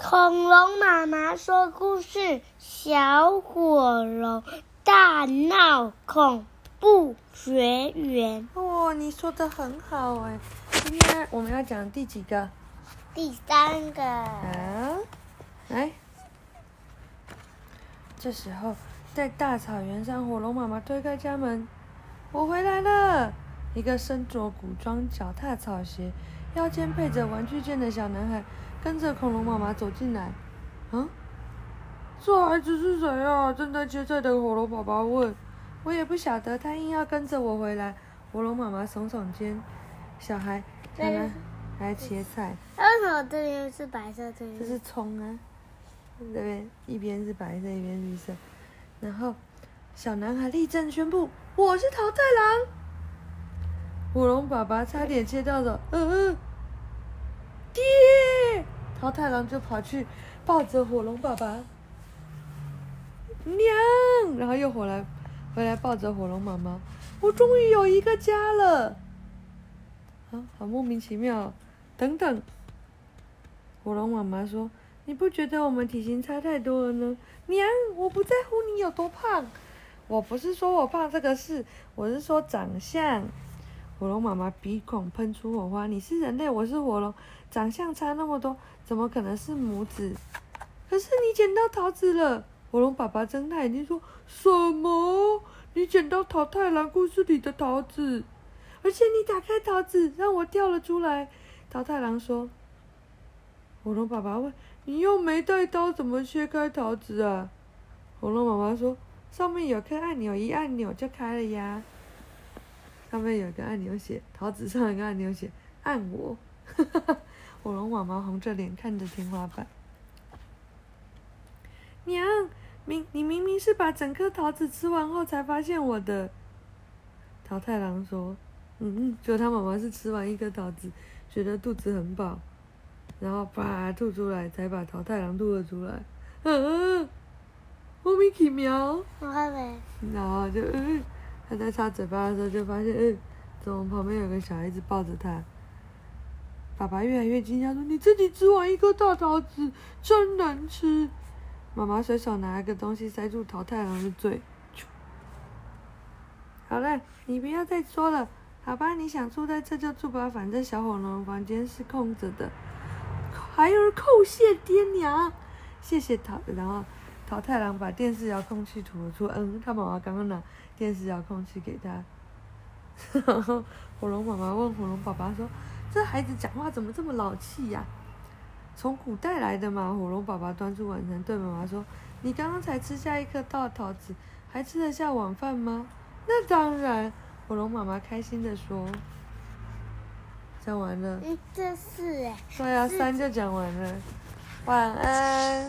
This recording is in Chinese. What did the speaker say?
恐龙妈妈说故事：小火龙大闹恐怖学园。哦，你说的很好哎！今天我们要讲第几个？第三个。啊，来。这时候，在大草原上，火龙妈妈推开家门：“我回来了。”一个身着古装、脚踏草鞋、腰间配着玩具剑的小男孩。跟着恐龙妈妈走进来，嗯，这孩子是谁啊？正在切菜的恐龙爸爸问。我也不晓得，他硬要跟着我回来。火龙妈妈耸耸肩，小孩，小男孩切菜。为什么这边是白色？这边这是葱啊，这边一边是白色，一边绿色。然后，小男孩立正宣布：“我是桃太郎。”火龙爸爸差点切到了，嗯嗯。爹，桃太郎就跑去抱着火龙爸爸，娘，然后又回来，回来抱着火龙妈妈。我终于有一个家了，啊，好莫名其妙。等等，火龙妈妈说：“你不觉得我们体型差太多了呢？”娘，我不在乎你有多胖，我不是说我胖这个事，我是说长相。火龙妈妈鼻孔喷出火花，你是人类，我是火龙，长相差那么多，怎么可能是母子？可是你捡到桃子了，火龙爸爸睁大眼睛说：“什么？你捡到桃太郎故事里的桃子？而且你打开桃子，让我掉了出来。”桃太郎说：“火龙爸爸问，你又没带刀，怎么切开桃子啊？”火龙妈妈说：“上面有颗按钮，一按钮就开了呀。”上面有一个按钮写，桃子上一个按钮写，按我。火龙妈妈红着脸看着天花板。娘，明你明明是把整颗桃子吃完后才发现我的。桃太郎说：“嗯嗯，就他妈妈是吃完一颗桃子，觉得肚子很饱，然后啪吐出来，才把桃太郎吐了出来。嗯嗯，莫名其妙。我还没。然后就嗯。”他在擦嘴巴的时候，就发现，哎，怎么旁边有个小孩子抱着他？爸爸越来越惊讶，说：“你自己吃完一颗大桃子，真难吃。”妈妈随手拿了个东西塞住桃太郎的嘴。好了，你不要再说了，好吧？你想住在这就住吧，反正小火龙房间是空着的。孩儿叩谢爹娘，谢谢桃。然后桃太郎把电视遥控器吐了出，嗯，他妈妈刚刚拿。电视遥控器给他，然后火龙妈妈问火龙爸爸说：“这孩子讲话怎么这么老气呀？从古代来的嘛？”火龙爸爸端出晚餐对妈妈说：“你刚刚才吃下一颗大桃子，还吃得下晚饭吗？”那当然，火龙妈妈开心的说。讲完了。嗯，这是哎。对啊，三就讲完了。晚安。